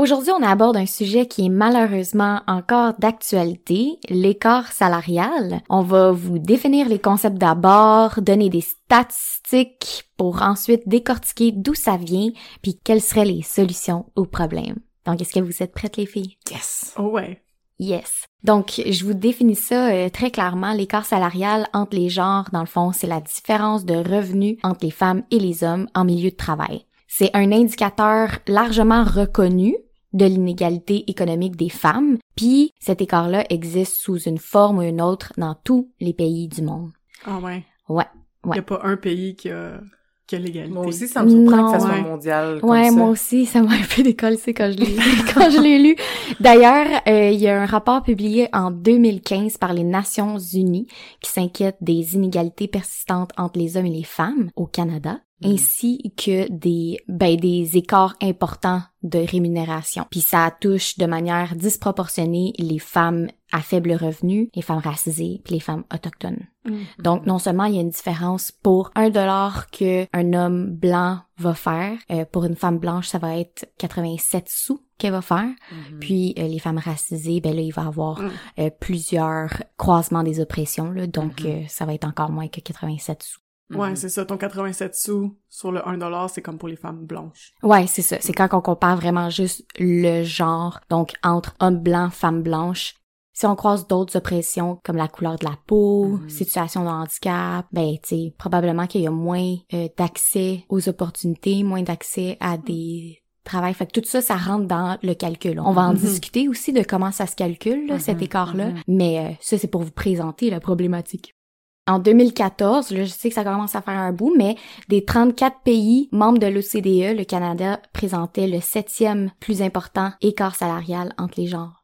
Aujourd'hui, on aborde un sujet qui est malheureusement encore d'actualité, l'écart salarial. On va vous définir les concepts d'abord, donner des statistiques pour ensuite décortiquer d'où ça vient, puis quelles seraient les solutions aux problèmes. Donc, est-ce que vous êtes prêtes, les filles? Yes! Oh ouais! Yes. Donc, je vous définis ça euh, très clairement. L'écart salarial entre les genres, dans le fond, c'est la différence de revenus entre les femmes et les hommes en milieu de travail. C'est un indicateur largement reconnu de l'inégalité économique des femmes, puis cet écart-là existe sous une forme ou une autre dans tous les pays du monde. Ah ouais. Ouais. Il n'y a pas un pays qui a, qui a l'égalité. Moi aussi, ça me surprend Non, que ça soit ouais. mondial comme Ouais, ça. moi aussi, ça m'a un peu décollé quand je l'ai quand je l'ai lu. D'ailleurs, euh, il y a un rapport publié en 2015 par les Nations Unies qui s'inquiète des inégalités persistantes entre les hommes et les femmes au Canada. Ainsi que des ben des écarts importants de rémunération. Puis ça touche de manière disproportionnée les femmes à faible revenu, les femmes racisées, puis les femmes autochtones. Mm. Donc, non seulement il y a une différence pour un dollar que un homme blanc va faire, euh, pour une femme blanche, ça va être 87 sous qu'elle va faire. Mhm. Puis euh, les femmes racisées, ben là, il va avoir Mm. euh, plusieurs croisements des oppressions, là, donc Mhm. euh, ça va être encore moins que 87 sous. Ouais, Mhm. c'est ça. Ton 87 sous sur le 1 c'est comme pour les femmes blanches. Ouais, c'est ça. C'est quand on compare vraiment juste le genre, donc entre homme blanc, femme blanche. Si on croise d'autres oppressions comme la couleur de la peau, Mhm. situation de handicap, ben tu sais, probablement qu'il y a moins euh, d'accès aux opportunités, moins d'accès à des travails. Fait que tout ça, ça rentre dans le calcul. On va en Mhm. discuter aussi de comment ça se calcule, là, cet écart-là. Mais euh, ça, c'est pour vous présenter la problématique. En 2014, là, je sais que ça commence à faire un bout, mais des 34 pays membres de l'OCDE, le Canada présentait le septième plus important écart salarial entre les genres.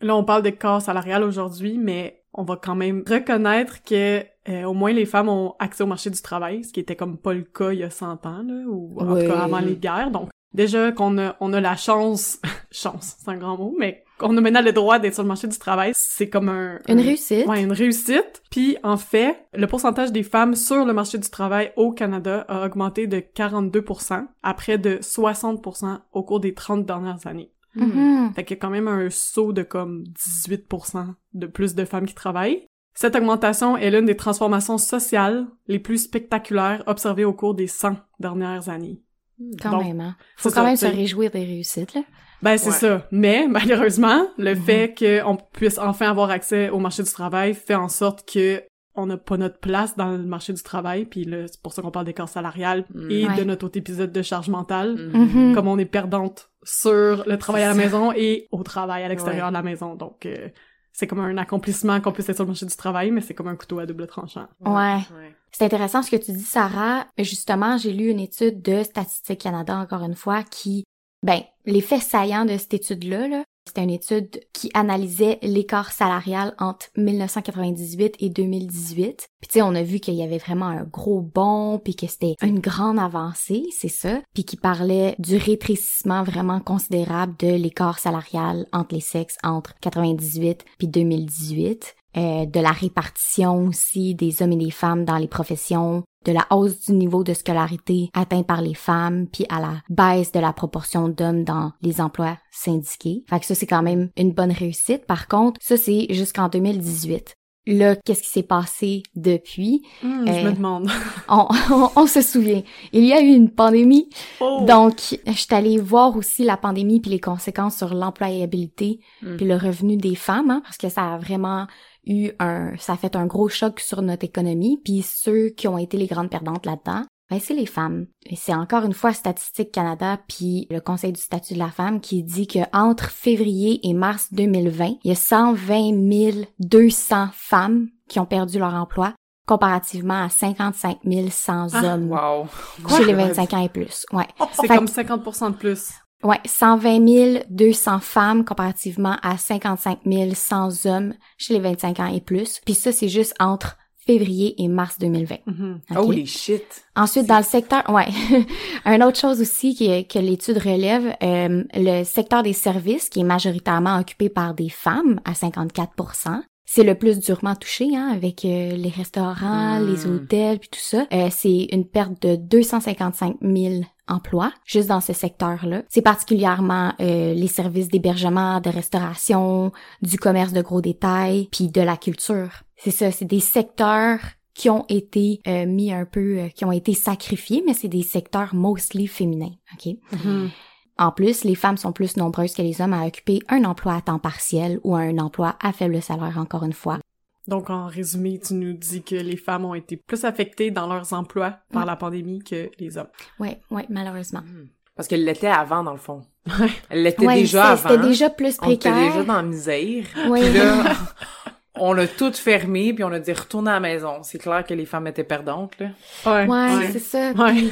Là, on parle d'écart salarial aujourd'hui, mais on va quand même reconnaître que euh, au moins les femmes ont accès au marché du travail, ce qui était comme pas le cas il y a 100 ans, là, ou en Oui. tout cas avant les guerres. Donc, déjà qu'on a, on a la chance, chance, c'est un grand mot, mais qu'on a maintenant le droit d'être sur le marché du travail, c'est comme un... Une un- réussite. Ouais, une réussite. Puis en fait, le pourcentage des femmes sur le marché du travail au Canada a augmenté de 42% à près de 60% au cours des 30 dernières années. Mhm. Fait qu'il y a quand même un saut de comme 18% de plus de femmes qui travaillent. Cette augmentation est l'une des transformations sociales les plus spectaculaires observées au cours des 100 dernières années. Quand Donc, même, hein. Faut quand ça, même se réjouir des réussites, là. Ben c'est Ouais. ça. Mais malheureusement, le Mhm. fait qu'on puisse enfin avoir accès au marché du travail fait en sorte que on n'a pas notre place dans le marché du travail, puis là, c'est pour ça qu'on parle d'écart salarial Mhm. et Ouais. de notre autre épisode de charge mentale, Mhm. Mhm. comme on est perdante sur le travail à la maison et au travail à l'extérieur Ouais. de la maison. Donc euh, c'est comme un accomplissement qu'on puisse être sur le marché du travail, mais c'est comme un couteau à double tranchant. Ouais. Ouais. C'est intéressant ce que tu dis, Sarah. Justement, j'ai lu une étude de Statistique Canada, encore une fois, qui, ben, les faits saillants de cette étude-là, là, c'était une étude qui analysait l'écart salarial entre 1998 et 2018. Puis tu sais, on a vu qu'il y avait vraiment un gros bond, puis que c'était une grande avancée, c'est ça. Puis qui parlait du rétrécissement vraiment considérable de l'écart salarial entre les sexes entre 98 puis 2018 euh, de la répartition aussi des hommes et des femmes dans les professions, de la hausse du niveau de scolarité atteint par les femmes, puis à la baisse de la proportion d'hommes dans les emplois syndiqués. Fait que ça, c'est quand même une bonne réussite. Par contre, ça, c'est jusqu'en 2018. Là, qu'est-ce qui s'est passé depuis? Je Euh, me demande. On, on, on se souvient. Il y a eu une pandémie Oh! donc, je suis allée voir aussi la pandémie puis les conséquences sur l'employabilité Mm. puis le revenu des femmes, hein, parce que ça a vraiment eu un, ça a fait un gros choc sur notre économie. Puis ceux qui ont été les grandes perdantes là-dedans, ben c'est les femmes. Et c'est encore une fois Statistique Canada puis le Conseil du statut de la femme qui dit que entre février et mars 2020, il y a 120 200 femmes qui ont perdu leur emploi comparativement à 55 100 Ah, hommes Wow. chez les 25 ans et plus. Ouais. c'est comme 50% de plus. Ouais, 120 200 femmes comparativement à 55 100 hommes chez les 25 ans et plus. Puis ça, c'est juste entre février et mars 2020. Mhm. OK? Holy shit. Ensuite, dans le secteur, ouais, une autre chose aussi qui est- que l'étude relève, euh, le secteur des services qui est majoritairement occupé par des femmes à 54 c'est le plus durement touché, hein, avec euh, les restaurants, Hmm. les hôtels, puis tout ça. Euh, c'est une perte de 255 000 emplois juste dans ce secteur-là. C'est particulièrement euh, les services d'hébergement, de restauration, du commerce de gros détails, puis de la culture. C'est ça, c'est des secteurs qui ont été euh, mis un peu, euh, qui ont été sacrifiés, mais c'est des secteurs mostly féminins, ok? Mhm. En plus, les femmes sont plus nombreuses que les hommes à occuper un emploi à temps partiel ou un emploi à faible salaire, encore une fois. Donc, en résumé, tu nous dis que les femmes ont été plus affectées dans leurs emplois par la pandémie que les hommes. Ouais, ouais, malheureusement. Parce qu'elle l'était avant, dans le fond. Ouais. Elle l'était Ouais, déjà avant. c'était déjà plus On était précaire. déjà dans la misère. Oui. Puis là, on l'a tout fermé, puis on a dit retourner à la maison. C'est clair que les femmes étaient perdantes, là. Ouais. Ouais, c'est ça. Ouais. Puis,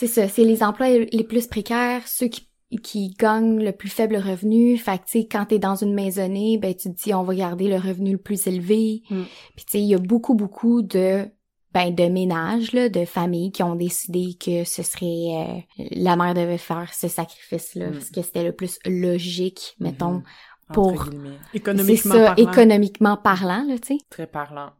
c'est ça, c'est les emplois les plus précaires, ceux qui qui gagnent le plus faible revenu. Fait que, tu sais, quand t'es dans une maisonnée, ben, tu te dis, on va garder le revenu le plus élevé. Mm. Puis, tu sais, il y a beaucoup, beaucoup de, ben, de ménages, là, de familles qui ont décidé que ce serait, euh, la mère devait faire ce sacrifice-là, Mm. parce que c'était le plus logique, mettons. Mhm. Entre Pour- Économiquement ça, parlant. économiquement parlant, là, tu sais. Très parlant.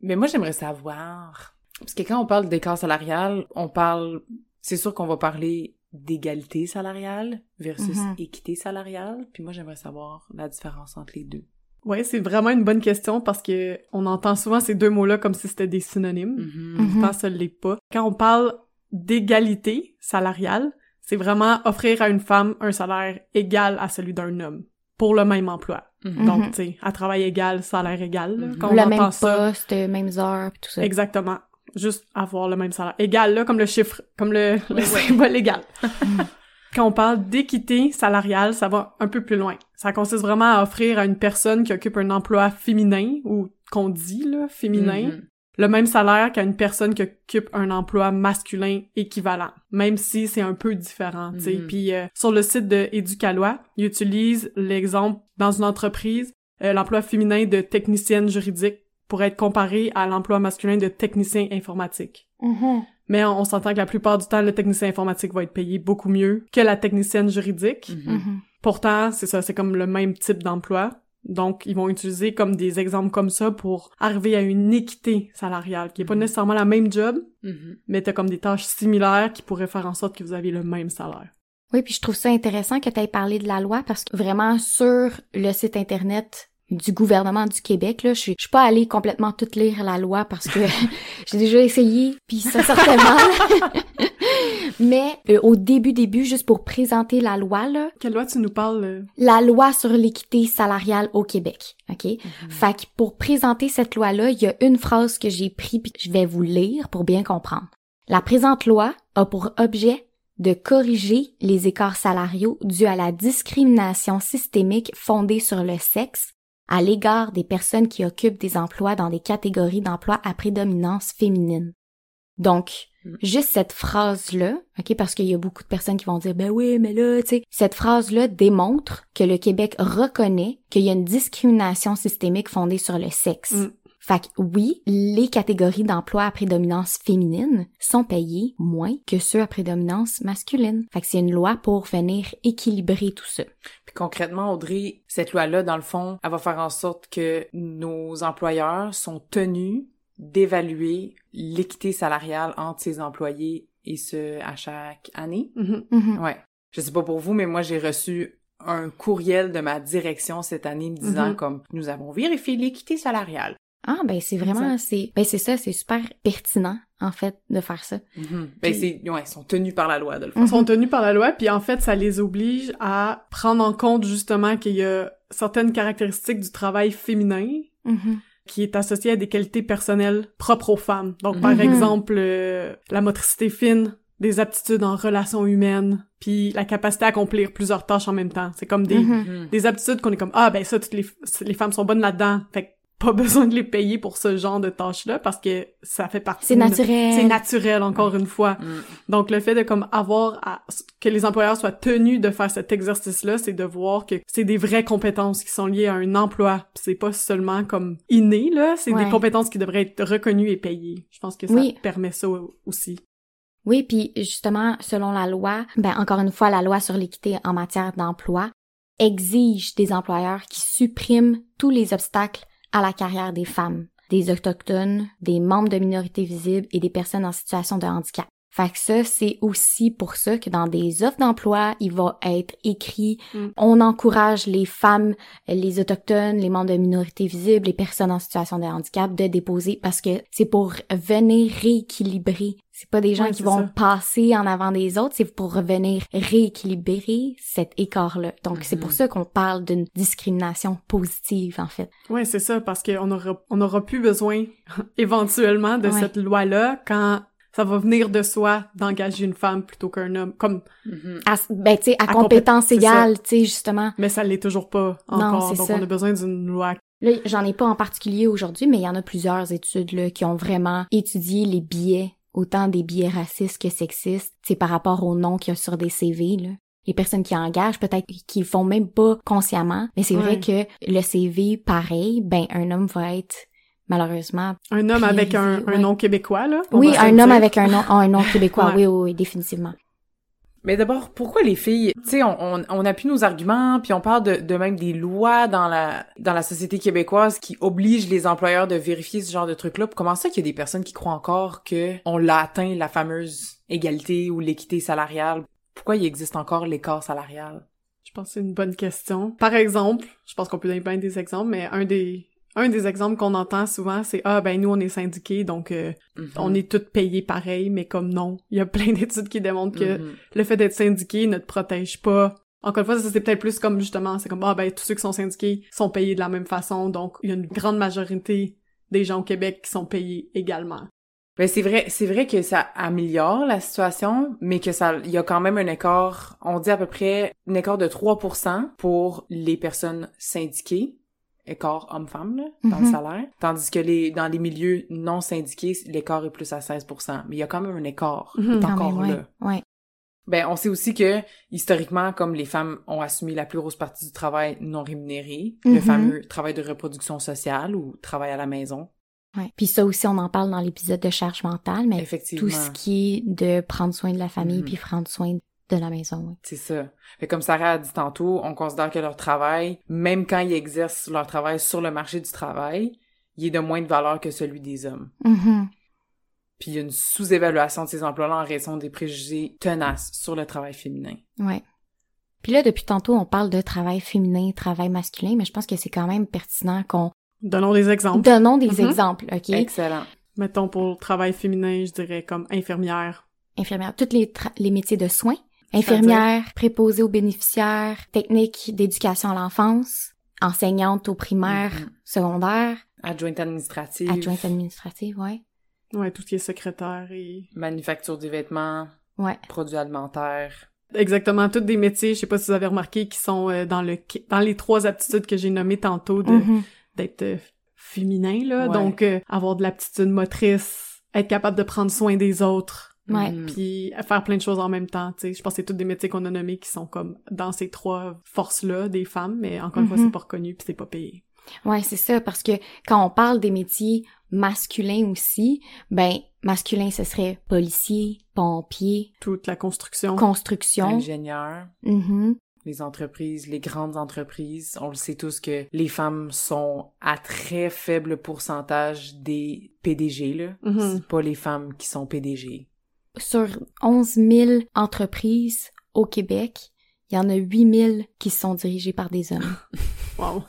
Mais moi, j'aimerais savoir. Parce que quand on parle d'écart salarial, on parle. C'est sûr qu'on va parler d'égalité salariale versus Mhm. équité salariale. Puis moi, j'aimerais savoir la différence entre les deux. Ouais, c'est vraiment une bonne question parce que on entend souvent ces deux mots-là comme si c'était des synonymes. Mhm. Mhm. Pourtant, ça l'est pas. Quand on parle d'égalité salariale, c'est vraiment offrir à une femme un salaire égal à celui d'un homme pour le même emploi. Mhm. Donc, Mhm. tu sais, à travail égal, salaire égal. là. Quand on le entend même ça, poste, mêmes heures, pis tout ça. exactement. Juste avoir le même salaire. Égal, là, comme le chiffre, comme le, le symbole égal. Quand on parle d'équité salariale, ça va un peu plus loin. Ça consiste vraiment à offrir à une personne qui occupe un emploi féminin, ou qu'on dit, là, féminin, Mhm. le même salaire qu'à une personne qui occupe un emploi masculin équivalent, même si c'est un peu différent, tu sais. Mhm. Puis euh, sur le site de Éducalois, ils utilisent l'exemple dans une entreprise, euh, l'emploi féminin de technicienne juridique pourrait être comparé à l'emploi masculin de technicien informatique. Mhm. Mais on, on s'entend que la plupart du temps, le technicien informatique va être payé beaucoup mieux que la technicienne juridique. Mhm. Mhm. Pourtant, c'est ça, c'est comme le même type d'emploi. Donc, ils vont utiliser comme des exemples comme ça pour arriver à une équité salariale, qui est pas nécessairement la même job, Mhm. mais t'as comme des tâches similaires qui pourraient faire en sorte que vous avez le même salaire. Oui, puis je trouve ça intéressant que tu aies parlé de la loi parce que vraiment sur le site internet du gouvernement du Québec, là, je suis, je suis pas allée complètement toute lire la loi parce que j'ai déjà essayé, puis ça sortait mal. Mais euh, au début, début, juste pour présenter la loi, là, Quelle loi tu nous parles? euh? la loi sur l'équité salariale au Québec, ok? Mhm. Fait que pour présenter cette loi-là, il y a une phrase que j'ai pris puis que je vais vous lire pour bien comprendre. La présente loi a pour objet de corriger les écarts salariaux dus à la discrimination systémique fondée sur le sexe à l'égard des personnes qui occupent des emplois dans des catégories d'emplois à prédominance féminine. Donc, Mm. juste cette phrase-là, ok, parce qu'il y a beaucoup de personnes qui vont dire, ben oui, mais là, tu sais, cette phrase-là démontre que le Québec reconnaît qu'il y a une discrimination systémique fondée sur le sexe. Mm. Fait que oui, les catégories d'emplois à prédominance féminine sont payées moins que ceux à prédominance masculine. Fait que c'est une loi pour venir équilibrer tout ça. Puis concrètement, Audrey, cette loi-là, dans le fond, elle va faire en sorte que nos employeurs sont tenus d'évaluer l'équité salariale entre ses employés et ce à chaque année. Mhm. Ouais. Je sais pas pour vous, mais moi j'ai reçu un courriel de ma direction cette année me disant Mhm. comme nous avons vérifié l'équité salariale. Ah ben c'est vraiment c'est ben c'est ça, c'est super pertinent en fait de faire ça. Ben Puis- c'est ouais, ils sont tenus par la loi de le faire. Mhm. Ils sont tenus par la loi, puis en fait, ça les oblige à prendre en compte justement qu'il y a certaines caractéristiques du travail féminin Mhm. qui est associé à des qualités personnelles propres aux femmes. Donc, par exemple, euh, la motricité fine, des aptitudes en relations humaines, puis la capacité à accomplir plusieurs tâches en même temps. C'est comme des, des aptitudes qu'on est comme, ah, ben ça, toutes les, les femmes sont bonnes là-dedans. Fait que pas besoin de les payer pour ce genre de tâches-là parce que ça fait partie C'est de- naturel. c'est naturel encore une fois. Mm. Donc le fait de comme avoir à- que les employeurs soient tenus de faire cet exercice-là, c'est de voir que c'est des vraies compétences qui sont liées à un emploi. C'est pas seulement comme inné là, c'est Ouais. des compétences qui devraient être reconnues et payées. Je pense que ça Oui. permet ça aussi. Oui, puis justement, selon la loi, ben encore une fois, la loi sur l'équité en matière d'emploi exige des employeurs qui suppriment tous les obstacles à la carrière des femmes, des autochtones, des membres de minorités visibles et des personnes en situation de handicap. Fait que ça, c'est aussi pour ça que dans des offres d'emploi, il va être écrit Mm. on encourage les femmes, les autochtones, les membres de minorités visibles, les personnes en situation de handicap de déposer parce que c'est pour venir rééquilibrer. C'est pas des gens Ouais, qui vont ça. passer en avant des autres, c'est pour revenir rééquilibrer cet écart-là. Donc c'est Mhm. pour ça qu'on parle d'une discrimination positive en fait. Ouais, c'est ça, parce qu'on aura, on aura plus besoin, éventuellement, de Ouais. cette loi-là quand ça va venir de soi d'engager une femme plutôt qu'un homme. Comme, Mhm. À, ben tu sais à, À compétence compé- égale, tu sais justement. mais ça l'est toujours pas encore. donc ça. on a besoin d'une loi. Là, j'en ai pas en particulier aujourd'hui, mais il y en a plusieurs études là, qui ont vraiment étudié les biais, autant des biais racistes que sexistes, c'est par rapport au nom qu'il y a sur des CV. Là. Les personnes qui engagent, peut-être qu'ils font même pas consciemment, mais c'est vrai que le CV, pareil, ben un homme va être malheureusement. Un homme avec un, un ouais. nom québécois, là. Oui, un homme avec un nom, un nom québécois. Ouais. Oui, oui, oui, définitivement. Mais d'abord, pourquoi les filles, tu sais, on, on, on appuie nos arguments, puis on parle de, de même des lois dans la dans la société québécoise qui obligent les employeurs de vérifier ce genre de trucs-là. Comment ça qu'il y a des personnes qui croient encore que on l'a atteint la fameuse égalité ou l'équité salariale? Pourquoi il existe encore l'écart salarial? Je pense que c'est une bonne question. Par exemple, je pense qu'on peut donner plein des exemples, mais un des un des exemples qu'on entend souvent, c'est ah ben nous on est syndiqués donc euh, Mhm. on est tous payés pareil, mais comme non, il y a plein d'études qui démontrent que Mhm. le fait d'être syndiqué ne te protège pas. Encore une fois, ça c'est peut-être plus comme justement, c'est comme ah ben tous ceux qui sont syndiqués sont payés de la même façon, donc il y a une grande majorité des gens au Québec qui sont payés également. Ben c'est vrai, c'est vrai que ça améliore la situation, mais que ça, il y a quand même un écart, on dit à peu près un écart de 3% pour les personnes syndiquées, écart homme-femme, dans le Mhm. salaire. Tandis que les, dans les milieux non syndiqués, l'écart est plus à 16%. Mais il y a quand même un écart, qui est encore ouais. là. ouais. Ben, on sait aussi que, historiquement, comme les femmes ont assumé la plus grosse partie du travail non rémunéré, le Mhm. fameux travail de reproduction sociale ou travail à la maison, Ouais. Puis ça aussi, on en parle dans l'épisode de charge mentale, mais tout ce qui est de prendre soin de la famille Mhm. puis prendre soin de la maison. ouais. C'est ça. Fait comme Sarah a dit tantôt, on considère que leur travail, même quand ils exercent leur travail sur le marché du travail, il est de moins de valeur que celui des hommes. Mhm. Puis il y a une sous-évaluation de ces emplois-là en raison des préjugés tenaces sur le travail féminin. Ouais. Puis là, depuis tantôt, on parle de travail féminin, travail masculin, mais je pense que c'est quand même pertinent qu'on Donnons des exemples. donnons des Mhm. exemples, ok? Excellent. Mettons pour le travail féminin, je dirais comme infirmière. Infirmière, tous les métiers de soins, infirmière, préposée aux bénéficiaires, technique d'éducation à l'enfance, enseignante au primaire, Mhm. secondaire, Adjointe administrative, adjointe administrative, ouais. Ouais, tout ce qui est secrétaire et... manufacture des vêtements, Ouais. produits alimentaires. Exactement, tous des métiers, je sais pas si vous avez remarqué, qui sont euh, dans le dans les trois aptitudes que j'ai nommées tantôt de Mhm. d'être euh, féminin, là. Ouais. Donc, euh, avoir de l'aptitude motrice, être capable de prendre soin des autres, Ouais. Mhm. puis faire plein de choses en même temps, tu sais. Je pense que c'est tous des métiers qu'on a nommés qui sont comme dans ces trois forces-là des femmes, mais encore une fois, Mhm. c'est pas reconnu puis c'est pas payé. Ouais, c'est ça, parce que quand on parle des métiers masculins aussi, ben, masculin, ce serait policier, pompier, Toute la construction. construction. Ingénieurs. Mhm. les entreprises, les grandes entreprises, on le sait tous que les femmes sont à très faible pourcentage des PDG, là. Mhm. C'est pas les femmes qui sont PDG. Sur 11 000 entreprises au Québec, il y en a 8 000 qui sont dirigées par des hommes. Wow.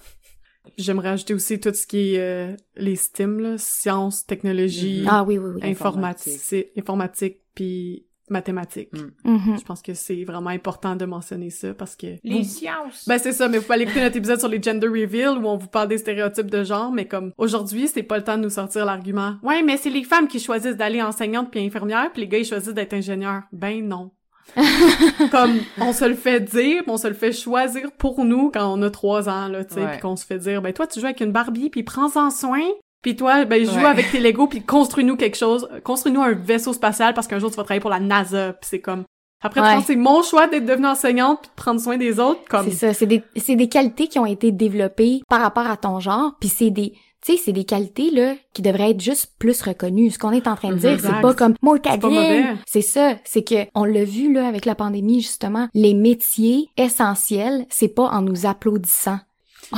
J'aimerais ajouter aussi tout ce qui est euh, les STEM, là, sciences, technologies. Ah oui, oui, oui. informatique, informatique puis mathématiques. Mm. Mhm. Je pense que c'est vraiment important de mentionner ça parce que Les vous- sciences! Ben c'est ça, mais vous pouvez aller écouter notre épisode sur les gender reveal où on vous parle des stéréotypes de genre, mais comme aujourd'hui, c'est pas le temps de nous sortir l'argument. Ouais, mais c'est les femmes qui choisissent d'aller enseignante puis infirmière, puis les gars ils choisissent d'être ingénieurs. Ben non. comme on se le fait dire, on se le fait choisir pour nous quand on a trois ans là, tu sais, Ouais. puis qu'on se fait dire ben toi tu joues avec une Barbie puis prends-en soin. Puis toi, ben joue Ouais. avec tes Legos puis construis-nous quelque chose, construis-nous un vaisseau spatial parce qu'un jour tu vas travailler pour la NASA, puis c'est comme après tu Ouais. c'est mon choix d'être devenue enseignante puis de prendre soin des autres comme C'est ça, c'est des, c'est des qualités qui ont été développées par rapport à ton genre, puis c'est des, tu sais, c'est des qualités, là, qui devraient être juste plus reconnues. Ce qu'on est en train de Mhm, dire, exact. c'est pas comme, moi. C'est ça, c'est que, on l'a vu, là, avec la pandémie, justement, les métiers essentiels, c'est pas en nous applaudissant.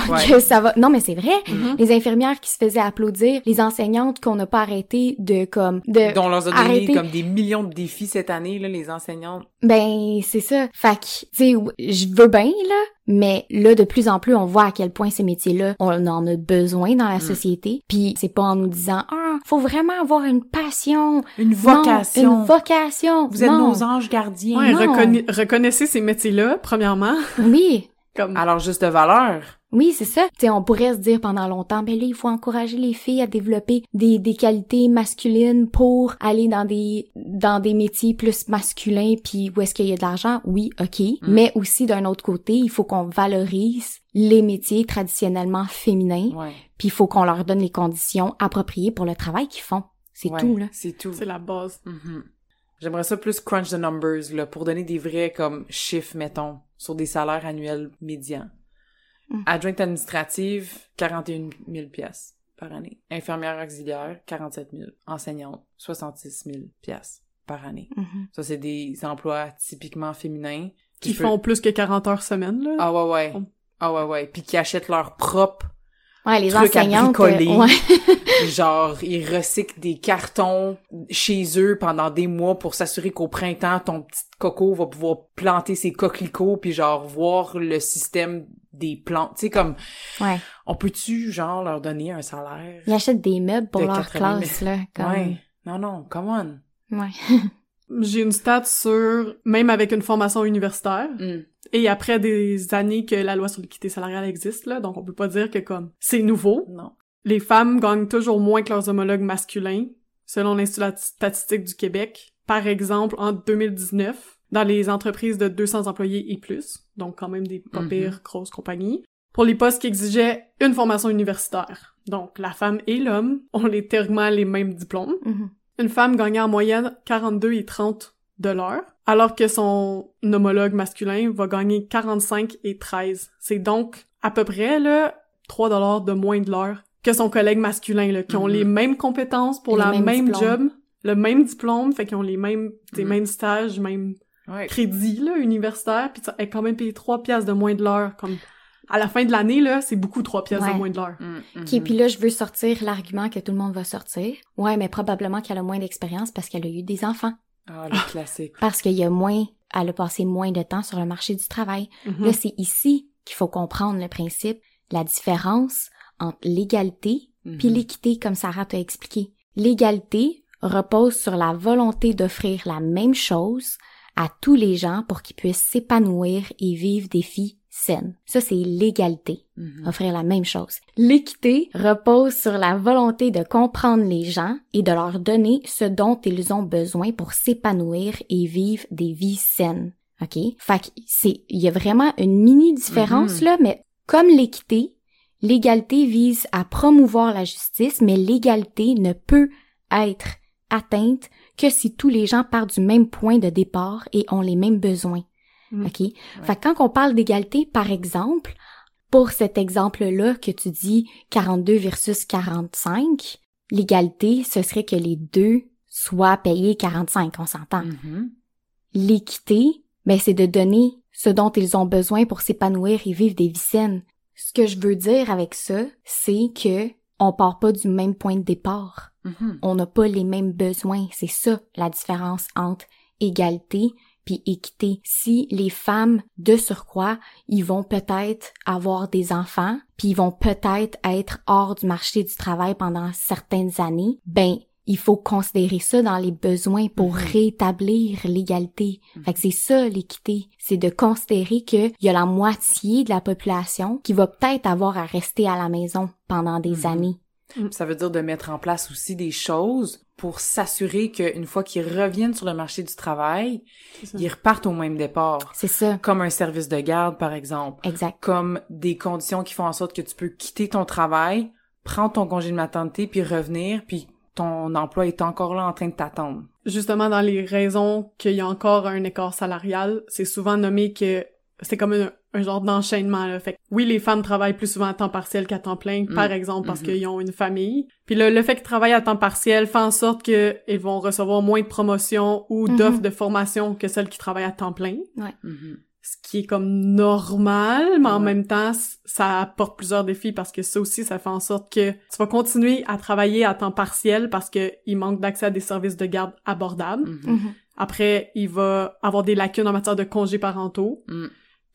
Ouais. que ça va. Non, mais c'est vrai. Mhm. Les infirmières qui se faisaient applaudir, les enseignantes qu'on n'a pas arrêté de, comme, de, dont on leur a donné arrêter. comme des millions de défis cette année, là, les enseignantes. Ben, c'est ça. Fait que, tu sais, je veux bien, là, mais là, de plus en plus, on voit à quel point ces métiers-là, on en a besoin dans la Mm. société. Puis c'est pas en nous disant, ah, faut vraiment avoir une passion. Une Non, vocation. une vocation. Vous êtes Non. nos anges gardiens. Ouais, Non. reconna- reconnaissez ces métiers-là, premièrement. Oui. Comme, Alors, juste de valeur. Oui, c'est ça. Tu sais, on pourrait se dire pendant longtemps, ben là, il faut encourager les filles à développer des, des qualités masculines pour aller dans des dans des métiers plus masculins, puis où est-ce qu'il y a de l'argent? Oui, ok. Mais aussi d'un autre côté, il faut qu'on valorise les métiers traditionnellement féminins, Ouais. puis il faut qu'on leur donne les conditions appropriées pour le travail qu'ils font. C'est Ouais, tout là. C'est tout. c'est la base. Mhm. J'aimerais ça plus crunch the numbers, là, pour donner des vrais, comme, chiffres, mettons, sur des salaires annuels médians. Mm. Adjointe administrative, 41 000 pièces par année. Infirmière auxiliaire, 47 000. Enseignante, 66 000 pièces par année. Mhm. Ça, c'est des emplois typiquement féminins. Qui font plus que 40 heures semaine, là. Ah ouais, ouais. Ah ouais, ouais. Puis qui achètent leur propre Ouais, les Truc à enseignantes. bricoler. euh, ouais. Genre, ils recyclent des cartons chez eux pendant des mois pour s'assurer qu'au printemps, ton petit coco va pouvoir planter ses coquelicots puis genre voir le système des plantes. Tu sais, comme, ouais. on peut-tu genre leur donner un salaire? Ils achètent des meubles pour De leur 80 000. classe là. Comme... Ouais. Non, non, come on. Ouais. J'ai une stat sur, même avec une formation universitaire, Mm. Et après des années que la loi sur l'équité salariale existe, là, donc on peut pas dire que comme c'est nouveau, Non. les femmes gagnent toujours moins que leurs homologues masculins, selon l'Institut statistique du Québec. Par exemple, en 2019, dans les entreprises de 200 employés et plus, donc quand même des pas Mhm. pires grosses compagnies, pour les postes qui exigeaient une formation universitaire. Donc la femme et l'homme ont les théoriquement les mêmes diplômes. Mhm. Une femme gagnait en moyenne 42 et 30 de l'heure, alors que son homologue masculin va gagner 45 et 13. C'est donc à peu près là 3 dollars de moins de l'heure que son collègue masculin là, qui ont les mêmes compétences pour Les la même job, le même diplôme, fait qu'ils ont les mêmes des Mhm. mêmes stages, même Ouais. crédits là universitaires, puis ça est quand même payé 3 piastres de moins de l'heure comme à la fin de l'année là, c'est beaucoup 3 piastres Ouais. de moins de l'heure. Mm, OK, mhm. puis là, je veux sortir l'argument que tout le monde va sortir. Ouais, mais probablement qu'elle a moins d'expérience parce qu'elle a eu des enfants. Ah, le classique. Parce qu'il y a moins, elle a passé moins de temps sur le marché du travail. Mhm. Là, c'est ici qu'il faut comprendre le principe, la différence entre l'égalité puis Mhm. l'équité, comme Sarah t'a expliqué. L'égalité repose sur la volonté d'offrir la même chose à tous les gens pour qu'ils puissent s'épanouir et vivre des vies saines. Ça, c'est l'égalité Mhm. offrir la même chose. L'équité repose sur la volonté de comprendre les gens et de leur donner ce dont ils ont besoin pour s'épanouir et vivre des vies saines. OK? Fait que c'est, il y a vraiment une mini différence Mhm. là, mais comme l'équité, l'égalité vise à promouvoir la justice, mais l'égalité ne peut être atteinte que si tous les gens partent du même point de départ et ont les mêmes besoins. Mm. OK? Fait que quand on parle d'égalité, par exemple, pour cet exemple-là que tu dis 42 versus 45, l'égalité, ce serait que les deux soient payés 45, on s'entend. Mhm. L'équité, ben, c'est de donner ce dont ils ont besoin pour s'épanouir et vivre des vies saines. Ce que je veux dire avec ça, c'est que on part pas du même point de départ Mhm. on n'a pas les mêmes besoins. C'est ça la différence entre égalité puis équité. Si les femmes de surcroît, ils vont peut-être avoir des enfants, puis ils vont peut-être être hors du marché du travail pendant certaines années, ben il faut considérer ça dans les besoins pour Mhm. rétablir l'égalité. Fait que c'est ça l'équité, c'est de considérer qu'il y a la moitié de la population qui va peut-être avoir à rester à la maison pendant des Mhm. années. Mm. Ça veut dire de mettre en place aussi des choses pour s'assurer qu'une fois qu'ils reviennent sur le marché du travail, ils repartent au même départ. C'est ça. Comme un service de garde, par exemple. Exact. Comme des conditions qui font en sorte que tu peux quitter ton travail, prendre ton congé de maternité, puis revenir, puis ton emploi est encore là en train de t'attendre. Justement, dans les raisons qu'il y a encore un écart salarial, c'est souvent nommé que c'est comme un, un genre d'enchaînement, là. Fait que, oui, les femmes travaillent plus souvent à temps partiel qu'à temps plein, Mm. par exemple, parce Mhm. qu'ils ont une famille. Puis le, le fait qu'ils travaillent à temps partiel fait en sorte qu'ils vont recevoir moins de promotions ou Mhm. d'offres de formation que celles qui travaillent à temps plein. Mhm. ce qui est comme normal, mais en Ouais. même temps, ça apporte plusieurs défis parce que ça aussi, ça fait en sorte que tu vas continuer à travailler à temps partiel parce que il manque d'accès à des services de garde abordables. Mhm. Mhm. Après, il va avoir des lacunes en matière de congés parentaux.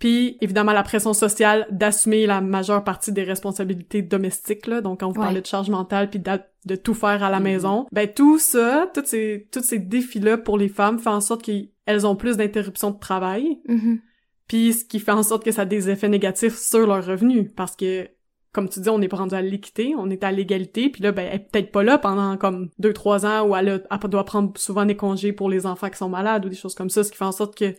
Puis, évidemment, la pression sociale d'assumer la majeure partie des responsabilités domestiques, là. Donc, quand vous Ouais. parlez de charge mentale puis de tout faire à la Mhm. maison, ben, tout ça, tous ces, ces défis-là pour les femmes fait en sorte qu'elles ont plus d'interruptions de travail. Mhm. Puis ce qui fait en sorte que ça a des effets négatifs sur leurs revenus parce que comme tu dis, on n'est pas rendu à l'équité, on est à l'égalité, puis là ben elle est peut-être pas là pendant comme deux trois ans où elle, a- elle doit prendre souvent des congés pour les enfants qui sont malades ou des choses comme ça, ce qui fait en sorte que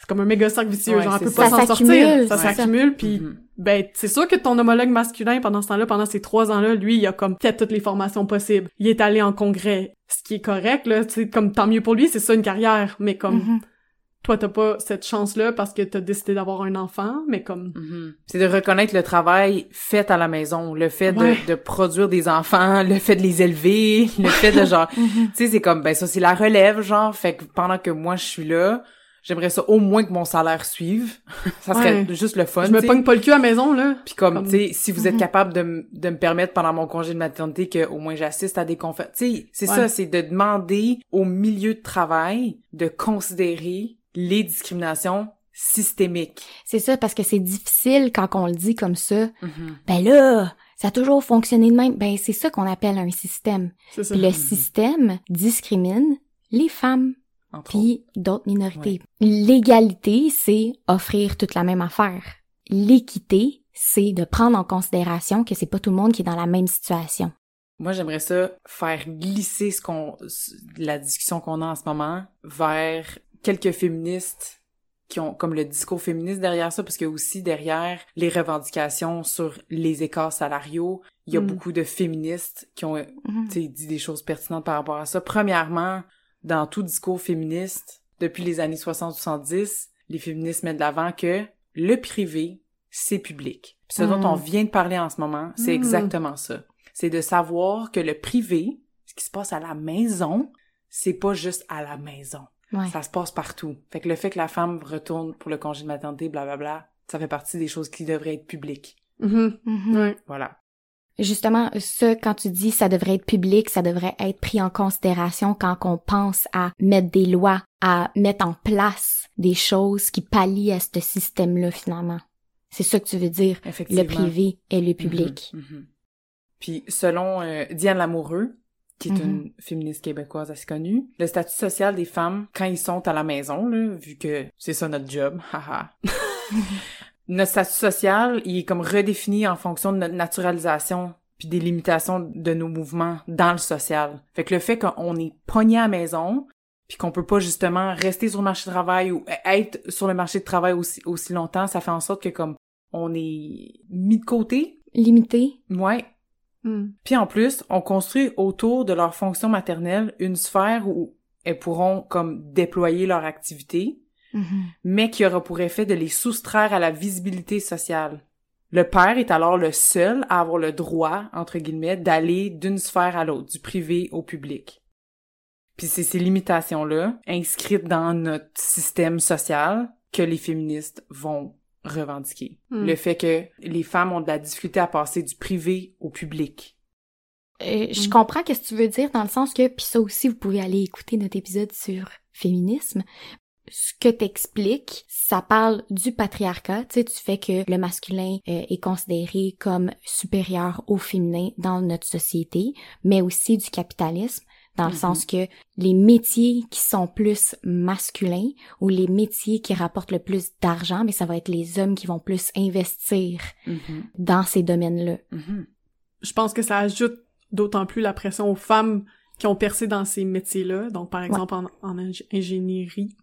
c'est comme un méga cercle vicieux, Ouais, genre c'est peut ça. pas s'en sortir, ça s'accumule, puis Mhm. ben c'est sûr que ton homologue masculin pendant ce temps-là, pendant ces trois ans-là, lui il a comme fait toutes les formations possibles, il est allé en congrès, ce qui est correct là, c'est comme tant mieux pour lui, c'est ça une carrière, mais comme Mhm. toi t'as pas cette chance-là parce que t'as décidé d'avoir un enfant, mais comme Mhm. C'est de reconnaître le travail fait à la maison, le fait Ouais. de, de produire des enfants, le fait de les élever, le fait de genre, tu sais, c'est comme, ben ça c'est la relève, genre, fait que pendant que moi je suis là, j'aimerais ça au moins que mon salaire suive. ça serait Ouais. juste le fun, je me pogne pas le cul à la maison là. Puis comme, Comme- tu sais, si vous êtes Mhm. capable de, de me permettre pendant mon congé de maternité que au moins j'assiste à des conférences, tu sais, c'est Ouais. ça, c'est de demander au milieu de travail de considérer les discriminations systémiques. C'est ça, parce que c'est difficile quand on le dit comme ça. Mhm. Ben là, ça a toujours fonctionné de même. Ben, c'est ça qu'on appelle un système. Ça. Puis le système discrimine les femmes. Puis d'autres minorités. L'égalité, c'est offrir toute la même affaire. L'équité, c'est de prendre en considération que c'est pas tout le monde qui est dans la même situation. Moi, j'aimerais ça faire glisser ce qu'on, la discussion qu'on a en ce moment vers quelques féministes qui ont comme le discours féministe derrière ça, parce que aussi derrière les revendications sur les écarts salariaux, il y a Mm. beaucoup de féministes qui ont Mhm. sais, dit des choses pertinentes par rapport à ça. Premièrement, dans tout discours féministe, depuis les années 60-70, les féministes mettent de l'avant que le privé, c'est public. Puis ce Mm. dont on vient de parler en ce moment, c'est Mm. exactement ça. C'est de savoir que le privé, ce qui se passe à la maison, c'est pas juste à la maison. Ouais. Ça se passe partout. Fait que le fait que la femme retourne pour le congé de maternité, blablabla, ça fait partie des choses qui devraient être publiques. Mhm. Mhm. Ouais. Voilà. Justement, ça, quand tu dis ça devrait être public, ça devrait être pris en considération quand on pense à mettre des lois, à mettre en place des choses qui pallient à ce système-là, finalement. C'est ça que tu veux dire, Effectivement. le privé et le public. Mhm, mhm. Puis selon euh, Diane Lamoureux, qui est une féministe québécoise assez connue, le statut social des femmes quand ils sont à la maison, là, vu que c'est ça notre job, haha. Notre statut social, il est comme redéfini en fonction de notre naturalisation puis des limitations de nos mouvements dans le social. Fait que le fait qu'on est pogné à la maison, puis qu'on peut pas justement rester sur le marché de travail ou être sur le marché de travail aussi, aussi longtemps, ça fait en sorte que comme on est mis de côté, Limité. ouais, Mm. puis en plus, on construit autour de leur fonction maternelle une sphère où elles pourront comme déployer leur activité, Mhm. mais qui aura pour effet de les soustraire à la visibilité sociale. Le père est alors le seul à avoir le droit, entre guillemets, d'aller d'une sphère à l'autre, du privé au public. Puis c'est ces limitations-là, inscrites dans notre système social, que les féministes vont revendiquer. Hmm. Le fait que les femmes ont de la difficulté à passer du privé au public. Euh, je Mm. comprends ce que tu veux dire dans le sens que, puis ça aussi, vous pouvez aller écouter notre épisode sur féminisme. Ce que t'expliques, ça parle du patriarcat, tu sais, du fait que le masculin euh, est considéré comme supérieur au féminin dans notre société, mais aussi du capitalisme, dans le Mhm. sens que les métiers qui sont plus masculins ou les métiers qui rapportent le plus d'argent, mais ça va être les hommes qui vont plus investir Mhm. dans ces domaines-là. Mhm. Je pense que ça ajoute d'autant plus la pression aux femmes qui ont percé dans ces métiers-là. Donc, par exemple, en, en ing- ingénierie.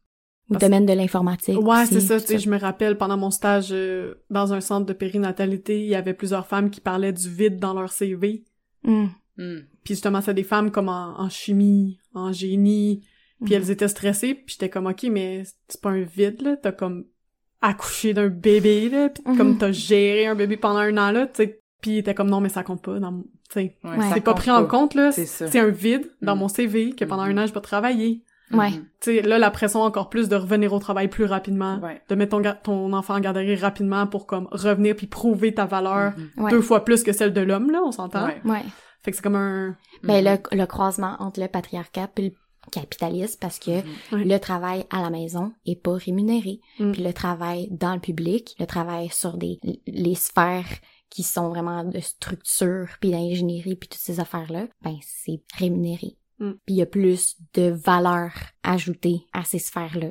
Au Parce- domaine de l'informatique. Ouais, c'est ça. Tu sais, je me rappelle, pendant mon stage euh, dans un centre de périnatalité, il y avait plusieurs femmes qui parlaient du vide dans leur CV. Mm. Hmm. Puis justement, c'est des femmes comme en, en chimie, en génie. Puis Mhm. elles étaient stressées. Puis j'étais comme, OK, mais c'est pas un vide, là. T'as comme accouché d'un bébé, là. Puis Mhm. comme t'as géré un bébé pendant un an, là, tu sais. Puis t'es comme, non, mais ça compte pas. Dans mon... Tu sais, Ouais, c'est pas pris en compte, là. C'est ça. C'est un vide dans Mhm. mon CV que pendant un an, j'ai pas travaillé. Ouais. Mhm. Tu sais, là, la pression encore plus de revenir au travail plus rapidement. Ouais. De mettre ton, ton enfant en garderie rapidement pour comme revenir puis prouver ta valeur. Ouais. deux fois plus que celle de l'homme, là, on s'entend? Ouais. Ouais. Fait que c'est comme un... Ben, Mhm. le, le croisement entre le patriarcat et le capitalisme parce que le travail à la maison est pas rémunéré. Mm. Puis le travail dans le public, le travail sur des les sphères qui sont vraiment de structure puis d'ingénierie puis toutes ces affaires-là, ben c'est rémunéré. Mm. Puis il y a plus de valeur ajoutée à ces sphères-là.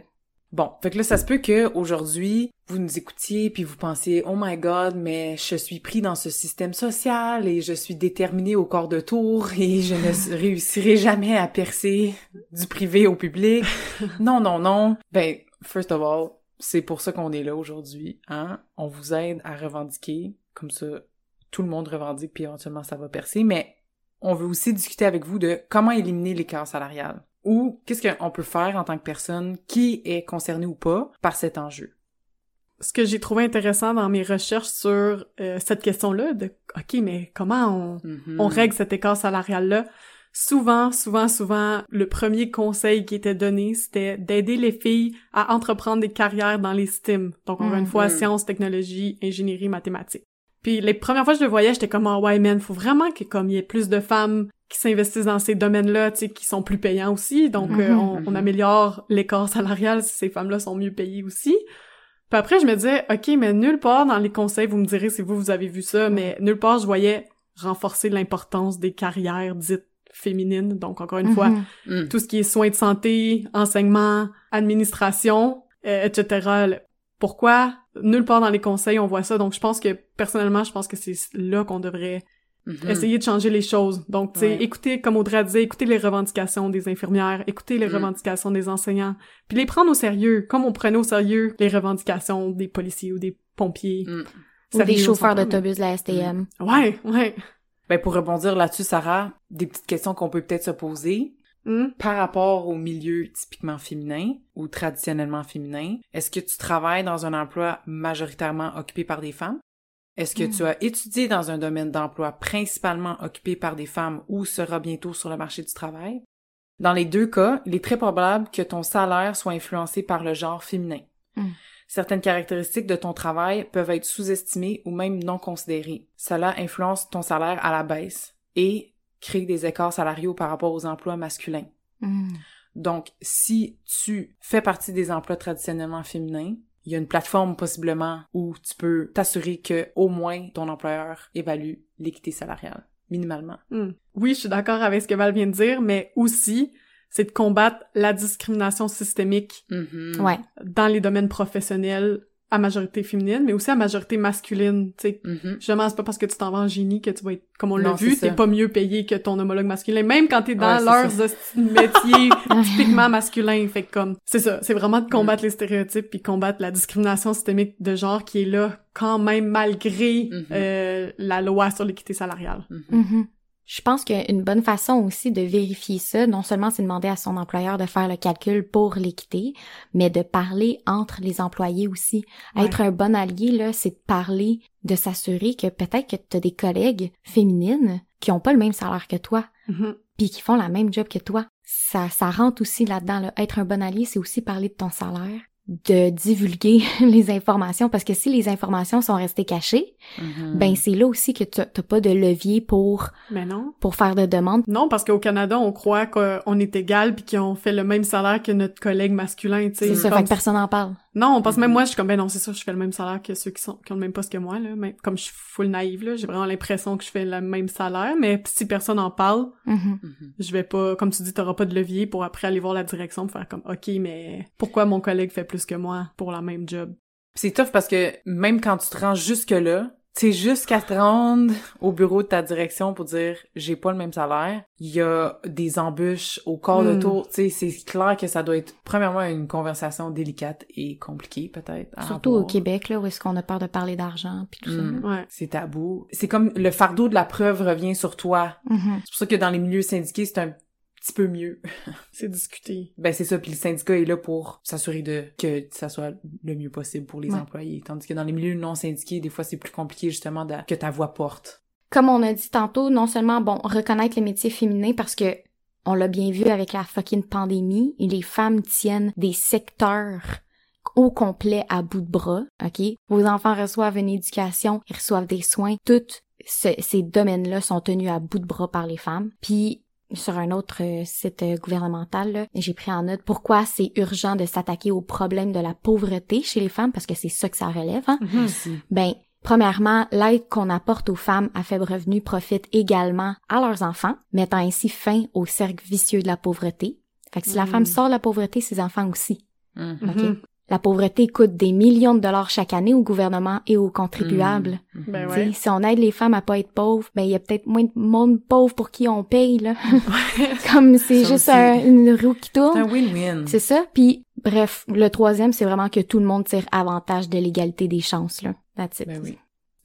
Bon, fait que là, ça se peut que aujourd'hui vous nous écoutiez puis vous pensiez oh my god, mais je suis pris dans ce système social et je suis déterminé au corps de tour et je ne réussirai jamais à percer du privé au public. non, non, non. Ben, first of all, c'est pour ça qu'on est là aujourd'hui, hein. On vous aide à revendiquer, comme ça, tout le monde revendique puis éventuellement ça va percer, mais on veut aussi discuter avec vous de comment éliminer l'écart salarial ou qu'est-ce qu'on peut faire en tant que personne qui est concernée ou pas par cet enjeu. Ce que j'ai trouvé intéressant dans mes recherches sur euh, cette question-là, de OK, mais comment on, Mhm. on règle cet écart salarial-là? Souvent, souvent, souvent, le premier conseil qui était donné, c'était d'aider les filles à entreprendre des carrières dans les STEM. Donc, encore une Mhm. fois, sciences, technologies, ingénierie, mathématiques. Puis les premières fois que je le voyais, j'étais comme, ah ouais, man, faut vraiment que comme il y ait plus de femmes qui s'investissent dans ces domaines-là, tu sais, qui sont plus payants aussi. Donc, euh, Mhm, on, on mhm. améliore l'écart salarial si ces femmes-là sont mieux payées aussi. Puis après, je me disais, OK, mais nulle part dans les conseils, vous me direz si vous, vous avez vu ça, mais nulle part, je voyais renforcer l'importance des carrières dites féminines. Donc, encore une fois, Mhm. Mhm. tout ce qui est soins de santé, enseignement, administration, euh, etc. Pourquoi? Nulle part dans les conseils, on voit ça. Donc, je pense que, personnellement, je pense que c'est là qu'on devrait Mhm. essayer de changer les choses. Donc, tu sais, Ouais. écouter, comme Audrey disait, écouter les revendications des infirmières, écouter les Mm. revendications des enseignants, puis les prendre au sérieux, comme on prenait au sérieux les revendications des policiers ou des pompiers. Mhm. Ou des chauffeurs d'autobus de la STM. Ouais, ouais. Ben, pour rebondir là-dessus, Sarah, des petites questions qu'on peut peut-être se poser. Hmm. Par rapport au milieu typiquement féminin ou traditionnellement féminin, est-ce que tu travailles dans un emploi majoritairement occupé par des femmes? Est-ce que Mm. tu as étudié dans un domaine d'emploi principalement occupé par des femmes ou sera bientôt sur le marché du travail? Dans les deux cas, il est très probable que ton salaire soit influencé par le genre féminin. Mm. Certaines caractéristiques de ton travail peuvent être sous-estimées ou même non considérées. Cela influence ton salaire à la baisse et crée des écarts salariaux par rapport aux emplois masculins. Mhm. Donc, si tu fais partie des emplois traditionnellement féminins, il y a une plateforme possiblement où tu peux t'assurer que au moins ton employeur évalue l'équité salariale, minimalement. Hmm. Oui, je suis d'accord avec ce que Val vient de dire, mais aussi, c'est de combattre la discrimination systémique Mhm. Ouais. dans les domaines professionnels à majorité féminine, mais aussi à majorité masculine, tu sais. Mhm. Justement, c'est pas parce que tu t'en vas en génie que tu vas être, comme on l'a Non, vu, t'es ça. pas mieux payé que ton homologue masculin, même quand t'es dans Ouais, leurs métiers typiquement masculins. Fait que comme, c'est ça, c'est vraiment de combattre Mm. les stéréotypes puis combattre la discrimination systémique de genre qui est là quand même malgré Mhm. euh, la loi sur l'équité salariale. Je pense qu'une bonne façon aussi de vérifier ça, non seulement c'est demander à son employeur de faire le calcul pour l'équité, mais de parler entre les employés aussi. Ouais. Être un bon allié, là, c'est de parler, de s'assurer que peut-être que tu as des collègues féminines qui ont pas le même salaire que toi, Mhm. puis qui font la même job que toi. Ça, ça rentre aussi là-dedans. Là. Être un bon allié, c'est aussi parler de ton salaire, de divulguer les informations, parce que si les informations sont restées cachées, Mhm. ben c'est là aussi que tu t'as pas de levier pour Mais non. pour faire de demandes. Non, parce qu'au Canada, on croit qu'on est égal puis qu'on fait le même salaire que notre collègue masculin, tu sais. C'est ça, fait que personne n'en parle. Non, on pense même moi, je suis comme, ben non, c'est ça, je fais le même salaire que ceux qui sont, qui ont le même poste que moi, là. Mais comme je suis full naïve, là, j'ai vraiment l'impression que je fais le même salaire, mais si personne en parle, Mhm. Mhm. je vais pas, comme tu dis, t'auras pas de levier pour après aller voir la direction pour faire comme, ok, mais pourquoi mon collègue fait plus que moi pour la même job? C'est tough parce que même quand tu te rends jusque-là, C'est jusqu'à te rendre au bureau de ta direction pour dire j'ai pas le même salaire. Il y a des embûches au corps de Mm. tour. Tu sais, c'est clair que ça doit être premièrement une conversation délicate et compliquée peut-être. Surtout au. Québec, là, où est-ce qu'on a peur de parler d'argent, puis tout Mm. ça. Ouais. C'est tabou. C'est comme le fardeau de la preuve revient sur toi. Mhm. C'est pour ça que dans les milieux syndiqués, c'est un petit peu mieux. C'est discuté. Ben c'est ça, puis le syndicat est là pour s'assurer de que ça soit le mieux possible pour les Ouais. employés. Tandis que dans les milieux non syndiqués, des fois c'est plus compliqué justement de- que ta voix porte. Comme on a dit tantôt, non seulement, bon, reconnaître les métiers féminins parce que on l'a bien vu avec la fucking pandémie, et les femmes tiennent des secteurs au complet à bout de bras, ok? Vos enfants reçoivent une éducation, ils reçoivent des soins, tous ce- ces domaines-là sont tenus à bout de bras par les femmes. Puis sur un autre euh, site euh, gouvernemental, là, j'ai pris en note pourquoi c'est urgent de s'attaquer au problème de la pauvreté chez les femmes, parce que c'est ça que ça relève. Hein? Aussi. Ben, premièrement, l'aide qu'on apporte aux femmes à faible revenu profite également à leurs enfants, mettant ainsi fin au cercle vicieux de la pauvreté. Fait que si la Mm. femme sort de la pauvreté, ses enfants aussi. OK? La pauvreté coûte des millions de dollars chaque année au gouvernement et aux contribuables. Mm. Ben ouais. Si on aide les femmes à pas être pauvres, ben il y a peut-être moins de monde pauvre pour qui on paye là. Comme c'est Ça juste un- une roue qui C'est tourne. un win-win. C'est ça. Puis bref, le troisième, c'est vraiment que tout le monde tire avantage de l'égalité des chances là. That's it. Ben oui.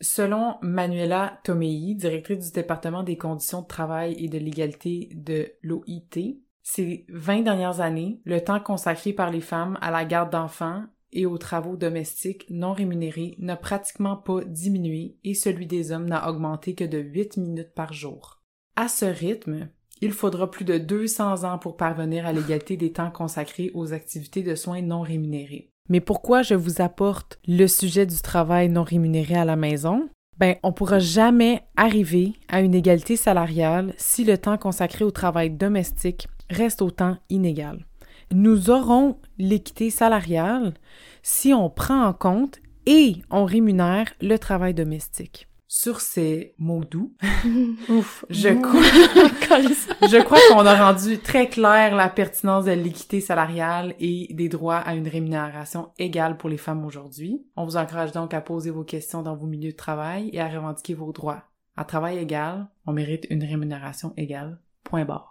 Selon Manuela Tomei, directrice du département des conditions de travail et de l'égalité de l'OIT, ces 20 dernières années, le temps consacré par les femmes à la garde d'enfants et aux travaux domestiques non rémunérés n'a pratiquement pas diminué et celui des hommes n'a augmenté que de 8 minutes par jour. À ce rythme, il faudra plus de 200 ans pour parvenir à l'égalité des temps consacrés aux activités de soins non rémunérés. Mais pourquoi je vous apporte le sujet du travail non rémunéré à la maison? Ben, on pourra jamais arriver à une égalité salariale si le temps consacré au travail domestique reste autant inégal. Nous aurons l'équité salariale si on prend en compte et on rémunère le travail domestique. Sur ces mots doux, Ouf. je crois, je crois qu'on a rendu très clair la pertinence de l'équité salariale et des droits à une rémunération égale pour les femmes aujourd'hui. On vous encourage donc à poser vos questions dans vos milieux de travail et à revendiquer vos droits. À travail égal, on mérite une rémunération égale. Point barre.